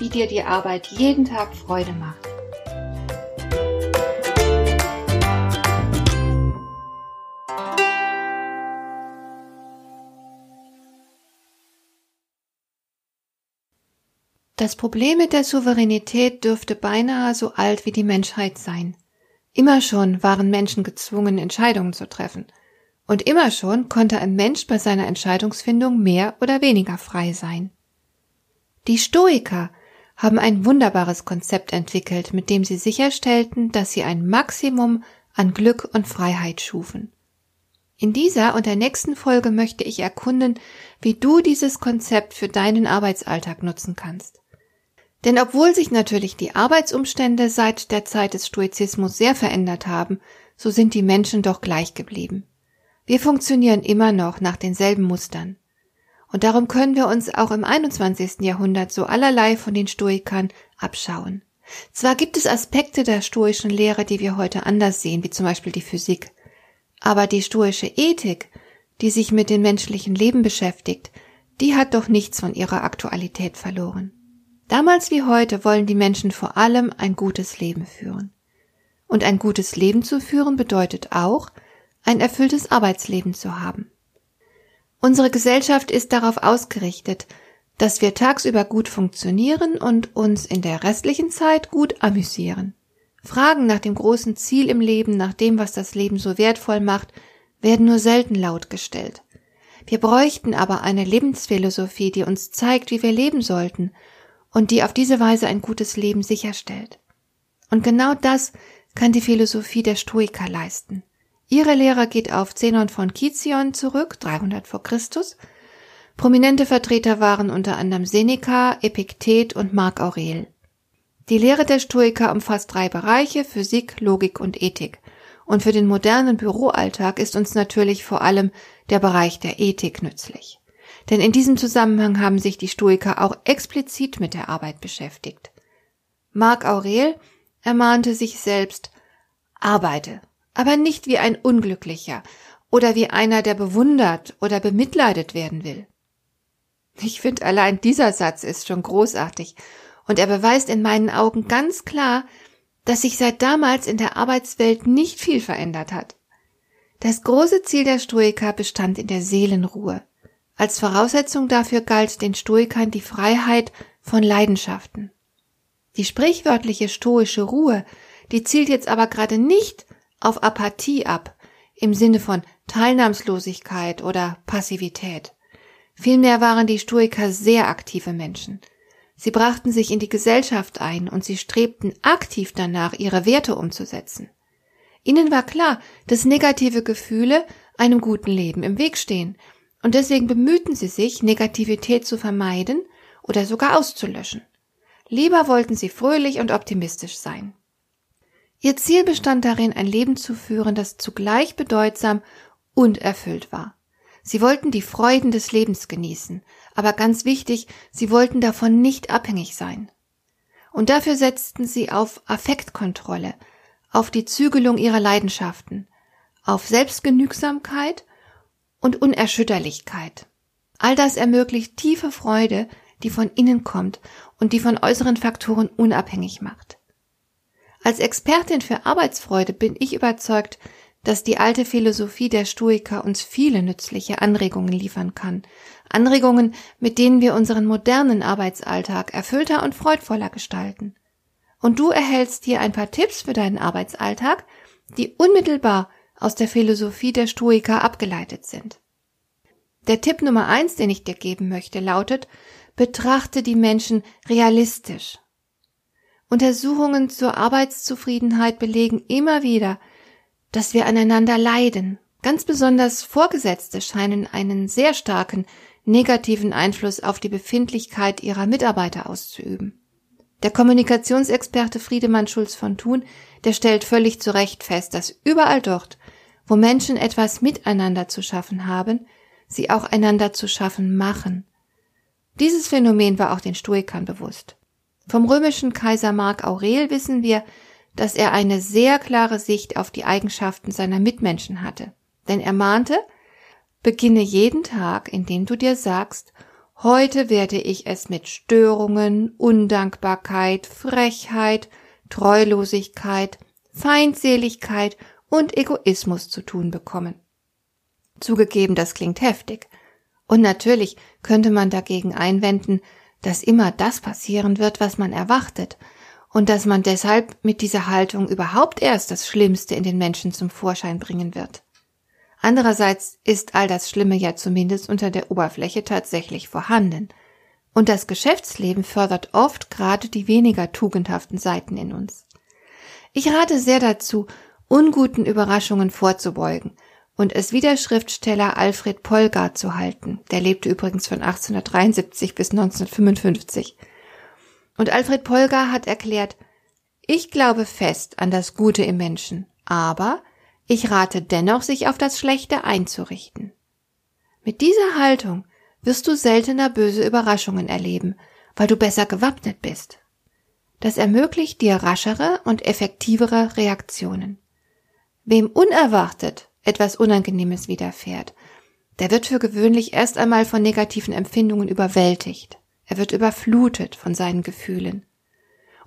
wie dir die Arbeit jeden Tag Freude macht. Das Problem mit der Souveränität dürfte beinahe so alt wie die Menschheit sein. Immer schon waren Menschen gezwungen, Entscheidungen zu treffen. Und immer schon konnte ein Mensch bei seiner Entscheidungsfindung mehr oder weniger frei sein. Die Stoiker haben ein wunderbares Konzept entwickelt, mit dem sie sicherstellten, dass sie ein Maximum an Glück und Freiheit schufen. In dieser und der nächsten Folge möchte ich erkunden, wie du dieses Konzept für deinen Arbeitsalltag nutzen kannst. Denn obwohl sich natürlich die Arbeitsumstände seit der Zeit des Stoizismus sehr verändert haben, so sind die Menschen doch gleich geblieben. Wir funktionieren immer noch nach denselben Mustern. Und darum können wir uns auch im 21. Jahrhundert so allerlei von den Stoikern abschauen. Zwar gibt es Aspekte der stoischen Lehre, die wir heute anders sehen, wie zum Beispiel die Physik, aber die stoische Ethik, die sich mit dem menschlichen Leben beschäftigt, die hat doch nichts von ihrer Aktualität verloren. Damals wie heute wollen die Menschen vor allem ein gutes Leben führen. Und ein gutes Leben zu führen bedeutet auch, ein erfülltes Arbeitsleben zu haben. Unsere Gesellschaft ist darauf ausgerichtet, dass wir tagsüber gut funktionieren und uns in der restlichen Zeit gut amüsieren. Fragen nach dem großen Ziel im Leben, nach dem, was das Leben so wertvoll macht, werden nur selten laut gestellt. Wir bräuchten aber eine Lebensphilosophie, die uns zeigt, wie wir leben sollten und die auf diese Weise ein gutes Leben sicherstellt. Und genau das kann die Philosophie der Stoiker leisten. Ihre Lehre geht auf Zenon von Kizion zurück, 300 vor Christus. Prominente Vertreter waren unter anderem Seneca, Epiktet und Marc Aurel. Die Lehre der Stoiker umfasst drei Bereiche, Physik, Logik und Ethik. Und für den modernen Büroalltag ist uns natürlich vor allem der Bereich der Ethik nützlich. Denn in diesem Zusammenhang haben sich die Stoiker auch explizit mit der Arbeit beschäftigt. Marc Aurel ermahnte sich selbst, arbeite, aber nicht wie ein Unglücklicher oder wie einer, der bewundert oder bemitleidet werden will. Ich finde allein dieser Satz ist schon großartig und er beweist in meinen Augen ganz klar, dass sich seit damals in der Arbeitswelt nicht viel verändert hat. Das große Ziel der Stoiker bestand in der Seelenruhe. Als Voraussetzung dafür galt den Stoikern die Freiheit von Leidenschaften. Die sprichwörtliche stoische Ruhe, die zielt jetzt aber gerade nicht auf Apathie ab, im Sinne von Teilnahmslosigkeit oder Passivität. Vielmehr waren die Stoiker sehr aktive Menschen. Sie brachten sich in die Gesellschaft ein und sie strebten aktiv danach, ihre Werte umzusetzen. Ihnen war klar, dass negative Gefühle einem guten Leben im Weg stehen, und deswegen bemühten sie sich, Negativität zu vermeiden oder sogar auszulöschen. Lieber wollten sie fröhlich und optimistisch sein. Ihr Ziel bestand darin, ein Leben zu führen, das zugleich bedeutsam und erfüllt war. Sie wollten die Freuden des Lebens genießen, aber ganz wichtig, sie wollten davon nicht abhängig sein. Und dafür setzten sie auf Affektkontrolle, auf die Zügelung ihrer Leidenschaften, auf Selbstgenügsamkeit und Unerschütterlichkeit. All das ermöglicht tiefe Freude, die von innen kommt und die von äußeren Faktoren unabhängig macht. Als Expertin für Arbeitsfreude bin ich überzeugt, dass die alte Philosophie der Stoiker uns viele nützliche Anregungen liefern kann. Anregungen, mit denen wir unseren modernen Arbeitsalltag erfüllter und freudvoller gestalten. Und du erhältst hier ein paar Tipps für deinen Arbeitsalltag, die unmittelbar aus der Philosophie der Stoiker abgeleitet sind. Der Tipp Nummer eins, den ich dir geben möchte, lautet, betrachte die Menschen realistisch. Untersuchungen zur Arbeitszufriedenheit belegen immer wieder, dass wir aneinander leiden. Ganz besonders Vorgesetzte scheinen einen sehr starken negativen Einfluss auf die Befindlichkeit ihrer Mitarbeiter auszuüben. Der Kommunikationsexperte Friedemann Schulz von Thun, der stellt völlig zu Recht fest, dass überall dort, wo Menschen etwas miteinander zu schaffen haben, sie auch einander zu schaffen machen. Dieses Phänomen war auch den Stoikern bewusst. Vom römischen Kaiser Mark Aurel wissen wir, dass er eine sehr klare Sicht auf die Eigenschaften seiner Mitmenschen hatte. Denn er mahnte, beginne jeden Tag, indem du dir sagst, heute werde ich es mit Störungen, Undankbarkeit, Frechheit, Treulosigkeit, Feindseligkeit und Egoismus zu tun bekommen. Zugegeben, das klingt heftig. Und natürlich könnte man dagegen einwenden, dass immer das passieren wird, was man erwartet, und dass man deshalb mit dieser Haltung überhaupt erst das Schlimmste in den Menschen zum Vorschein bringen wird. Andererseits ist all das Schlimme ja zumindest unter der Oberfläche tatsächlich vorhanden. Und das Geschäftsleben fördert oft gerade die weniger tugendhaften Seiten in uns. Ich rate sehr dazu, unguten Überraschungen vorzubeugen und es wie der Schriftsteller Alfred Polgar zu halten. Der lebte übrigens von 1873 bis 1955. Und Alfred Polgar hat erklärt, ich glaube fest an das Gute im Menschen, aber ich rate dennoch, sich auf das Schlechte einzurichten. Mit dieser Haltung wirst du seltener böse Überraschungen erleben, weil du besser gewappnet bist. Das ermöglicht dir raschere und effektivere Reaktionen. Wem unerwartet etwas Unangenehmes widerfährt, der wird für gewöhnlich erst einmal von negativen Empfindungen überwältigt. Er wird überflutet von seinen Gefühlen.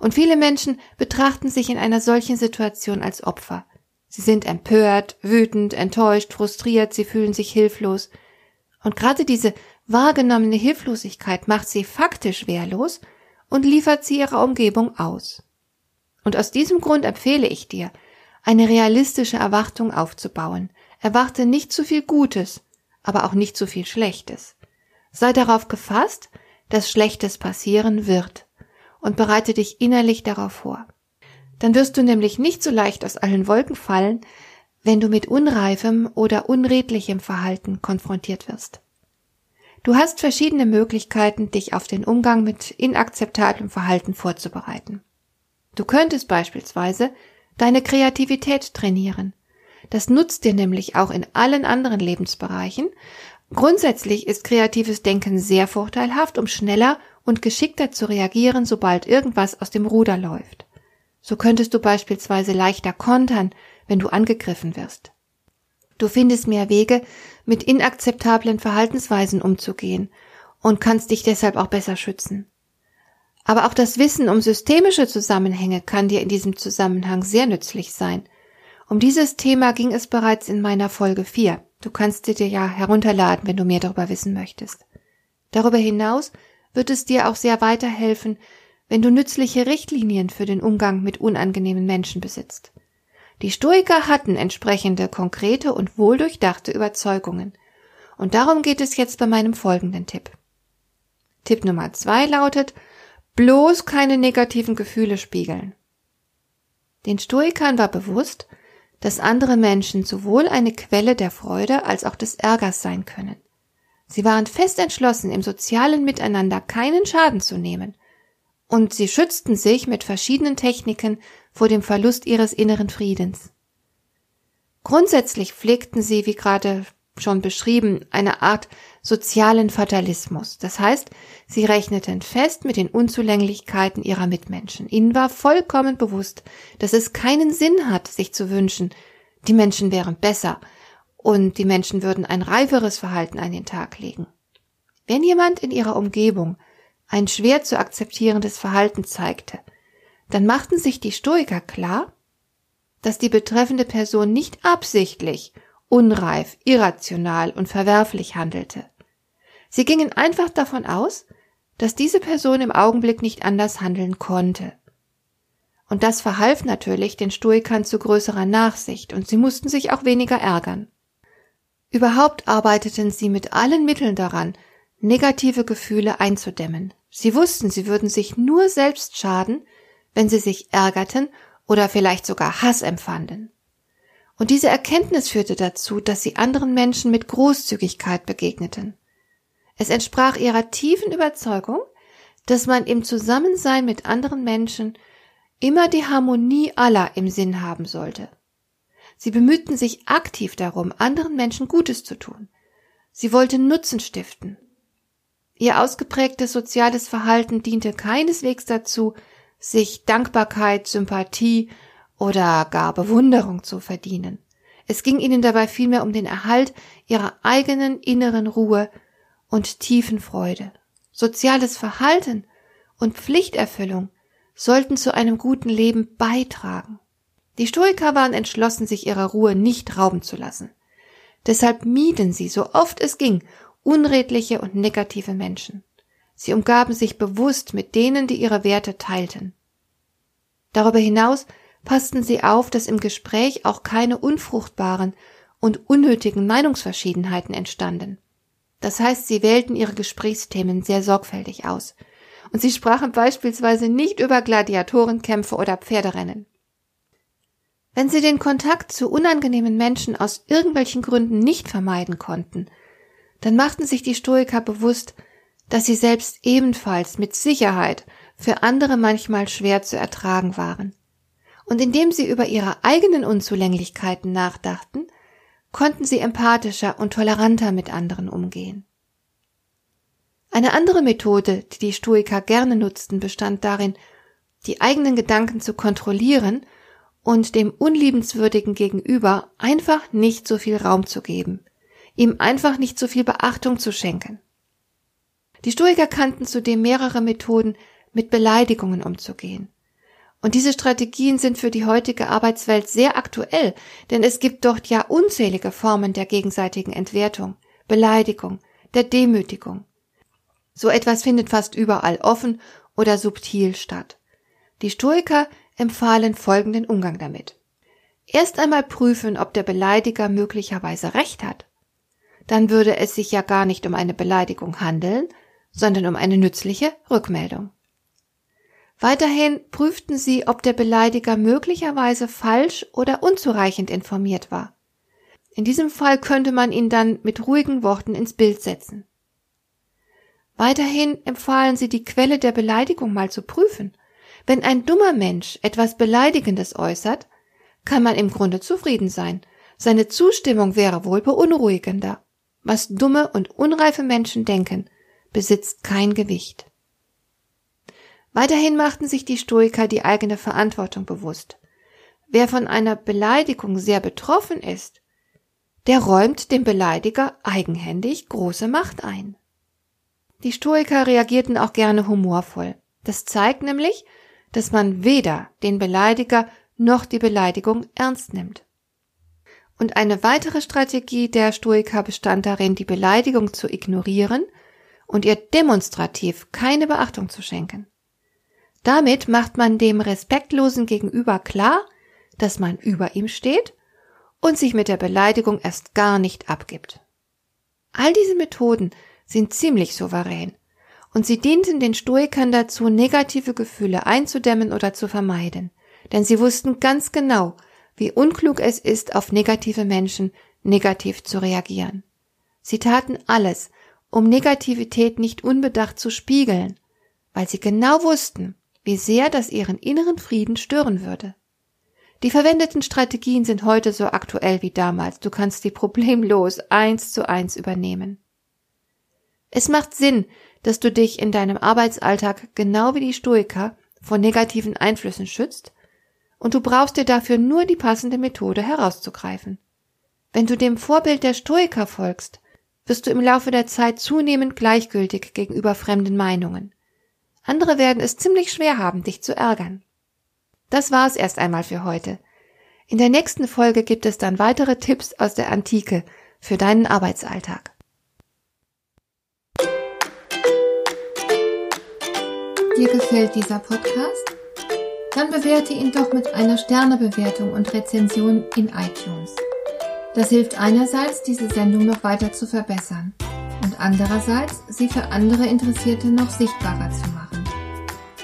Und viele Menschen betrachten sich in einer solchen Situation als Opfer. Sie sind empört, wütend, enttäuscht, frustriert, sie fühlen sich hilflos. Und gerade diese wahrgenommene Hilflosigkeit macht sie faktisch wehrlos und liefert sie ihrer Umgebung aus. Und aus diesem Grund empfehle ich dir, eine realistische Erwartung aufzubauen. Erwarte nicht zu viel Gutes, aber auch nicht zu viel Schlechtes. Sei darauf gefasst, dass Schlechtes passieren wird und bereite dich innerlich darauf vor. Dann wirst du nämlich nicht so leicht aus allen Wolken fallen, wenn du mit unreifem oder unredlichem Verhalten konfrontiert wirst. Du hast verschiedene Möglichkeiten, dich auf den Umgang mit inakzeptablem Verhalten vorzubereiten. Du könntest beispielsweise deine Kreativität trainieren. Das nutzt dir nämlich auch in allen anderen Lebensbereichen. Grundsätzlich ist kreatives Denken sehr vorteilhaft, um schneller und geschickter zu reagieren, sobald irgendwas aus dem Ruder läuft. So könntest du beispielsweise leichter kontern, wenn du angegriffen wirst. Du findest mehr Wege, mit inakzeptablen Verhaltensweisen umzugehen und kannst dich deshalb auch besser schützen. Aber auch das Wissen um systemische Zusammenhänge kann dir in diesem Zusammenhang sehr nützlich sein. Um dieses Thema ging es bereits in meiner Folge 4. Du kannst sie dir ja herunterladen, wenn du mehr darüber wissen möchtest. Darüber hinaus wird es dir auch sehr weiterhelfen, wenn du nützliche Richtlinien für den Umgang mit unangenehmen Menschen besitzt. Die Stoiker hatten entsprechende konkrete und wohldurchdachte Überzeugungen. Und darum geht es jetzt bei meinem folgenden Tipp. Tipp Nummer zwei lautet, bloß keine negativen Gefühle spiegeln. Den Stoikern war bewusst, dass andere Menschen sowohl eine Quelle der Freude als auch des Ärgers sein können. Sie waren fest entschlossen, im sozialen Miteinander keinen Schaden zu nehmen, und sie schützten sich mit verschiedenen Techniken vor dem Verlust ihres inneren Friedens. Grundsätzlich pflegten sie, wie gerade schon beschrieben, eine Art sozialen Fatalismus. Das heißt, sie rechneten fest mit den Unzulänglichkeiten ihrer Mitmenschen. Ihnen war vollkommen bewusst, dass es keinen Sinn hat, sich zu wünschen, die Menschen wären besser und die Menschen würden ein reiferes Verhalten an den Tag legen. Wenn jemand in ihrer Umgebung ein schwer zu akzeptierendes Verhalten zeigte, dann machten sich die Stoiker klar, dass die betreffende Person nicht absichtlich unreif, irrational und verwerflich handelte. Sie gingen einfach davon aus, dass diese Person im Augenblick nicht anders handeln konnte. Und das verhalf natürlich den Stoikern zu größerer Nachsicht, und sie mussten sich auch weniger ärgern. Überhaupt arbeiteten sie mit allen Mitteln daran, negative Gefühle einzudämmen. Sie wussten, sie würden sich nur selbst schaden, wenn sie sich ärgerten oder vielleicht sogar Hass empfanden. Und diese Erkenntnis führte dazu, dass sie anderen Menschen mit Großzügigkeit begegneten. Es entsprach ihrer tiefen Überzeugung, dass man im Zusammensein mit anderen Menschen immer die Harmonie aller im Sinn haben sollte. Sie bemühten sich aktiv darum, anderen Menschen Gutes zu tun. Sie wollten Nutzen stiften. Ihr ausgeprägtes soziales Verhalten diente keineswegs dazu, sich Dankbarkeit, Sympathie oder gar Bewunderung zu verdienen. Es ging ihnen dabei vielmehr um den Erhalt ihrer eigenen inneren Ruhe und tiefen Freude. Soziales Verhalten und Pflichterfüllung sollten zu einem guten Leben beitragen. Die Stoiker waren entschlossen, sich ihrer Ruhe nicht rauben zu lassen. Deshalb mieden sie, so oft es ging, unredliche und negative Menschen. Sie umgaben sich bewusst mit denen, die ihre Werte teilten. Darüber hinaus passten sie auf, dass im Gespräch auch keine unfruchtbaren und unnötigen Meinungsverschiedenheiten entstanden. Das heißt, sie wählten ihre Gesprächsthemen sehr sorgfältig aus. Und sie sprachen beispielsweise nicht über Gladiatorenkämpfe oder Pferderennen. Wenn sie den Kontakt zu unangenehmen Menschen aus irgendwelchen Gründen nicht vermeiden konnten, dann machten sich die Stoiker bewusst, dass sie selbst ebenfalls mit Sicherheit für andere manchmal schwer zu ertragen waren. Und indem sie über ihre eigenen Unzulänglichkeiten nachdachten, konnten sie empathischer und toleranter mit anderen umgehen. Eine andere Methode, die die Stoiker gerne nutzten, bestand darin, die eigenen Gedanken zu kontrollieren und dem Unliebenswürdigen gegenüber einfach nicht so viel Raum zu geben, ihm einfach nicht so viel Beachtung zu schenken. Die Stoiker kannten zudem mehrere Methoden, mit Beleidigungen umzugehen. Und diese Strategien sind für die heutige Arbeitswelt sehr aktuell, denn es gibt dort ja unzählige Formen der gegenseitigen Entwertung, Beleidigung, der Demütigung. So etwas findet fast überall offen oder subtil statt. Die Stoiker empfahlen folgenden Umgang damit. Erst einmal prüfen, ob der Beleidiger möglicherweise recht hat. Dann würde es sich ja gar nicht um eine Beleidigung handeln, sondern um eine nützliche Rückmeldung. Weiterhin prüften sie, ob der Beleidiger möglicherweise falsch oder unzureichend informiert war. In diesem Fall könnte man ihn dann mit ruhigen Worten ins Bild setzen. Weiterhin empfahlen sie, die Quelle der Beleidigung mal zu prüfen. Wenn ein dummer Mensch etwas Beleidigendes äußert, kann man im Grunde zufrieden sein. Seine Zustimmung wäre wohl beunruhigender. Was dumme und unreife Menschen denken, besitzt kein Gewicht. Weiterhin machten sich die Stoiker die eigene Verantwortung bewusst. Wer von einer Beleidigung sehr betroffen ist, der räumt dem Beleidiger eigenhändig große Macht ein. Die Stoiker reagierten auch gerne humorvoll. Das zeigt nämlich, dass man weder den Beleidiger noch die Beleidigung ernst nimmt. Und eine weitere Strategie der Stoiker bestand darin, die Beleidigung zu ignorieren und ihr demonstrativ keine Beachtung zu schenken. Damit macht man dem Respektlosen gegenüber klar, dass man über ihm steht und sich mit der Beleidigung erst gar nicht abgibt. All diese Methoden sind ziemlich souverän und sie dienten den Stoikern dazu, negative Gefühle einzudämmen oder zu vermeiden, denn sie wussten ganz genau, wie unklug es ist, auf negative Menschen negativ zu reagieren. Sie taten alles, um Negativität nicht unbedacht zu spiegeln, weil sie genau wussten, wie sehr das ihren inneren Frieden stören würde. Die verwendeten Strategien sind heute so aktuell wie damals. Du kannst die problemlos eins zu eins übernehmen. Es macht Sinn, dass du dich in deinem Arbeitsalltag genau wie die Stoiker vor negativen Einflüssen schützt und du brauchst dir dafür nur die passende Methode herauszugreifen. Wenn du dem Vorbild der Stoiker folgst, wirst du im Laufe der Zeit zunehmend gleichgültig gegenüber fremden Meinungen. Andere werden es ziemlich schwer haben, dich zu ärgern. Das war's erst einmal für heute. In der nächsten Folge gibt es dann weitere Tipps aus der Antike für deinen Arbeitsalltag. Dir gefällt dieser Podcast? Dann bewerte ihn doch mit einer Sternebewertung und Rezension in iTunes. Das hilft einerseits, diese Sendung noch weiter zu verbessern und andererseits, sie für andere Interessierte noch sichtbarer zu machen.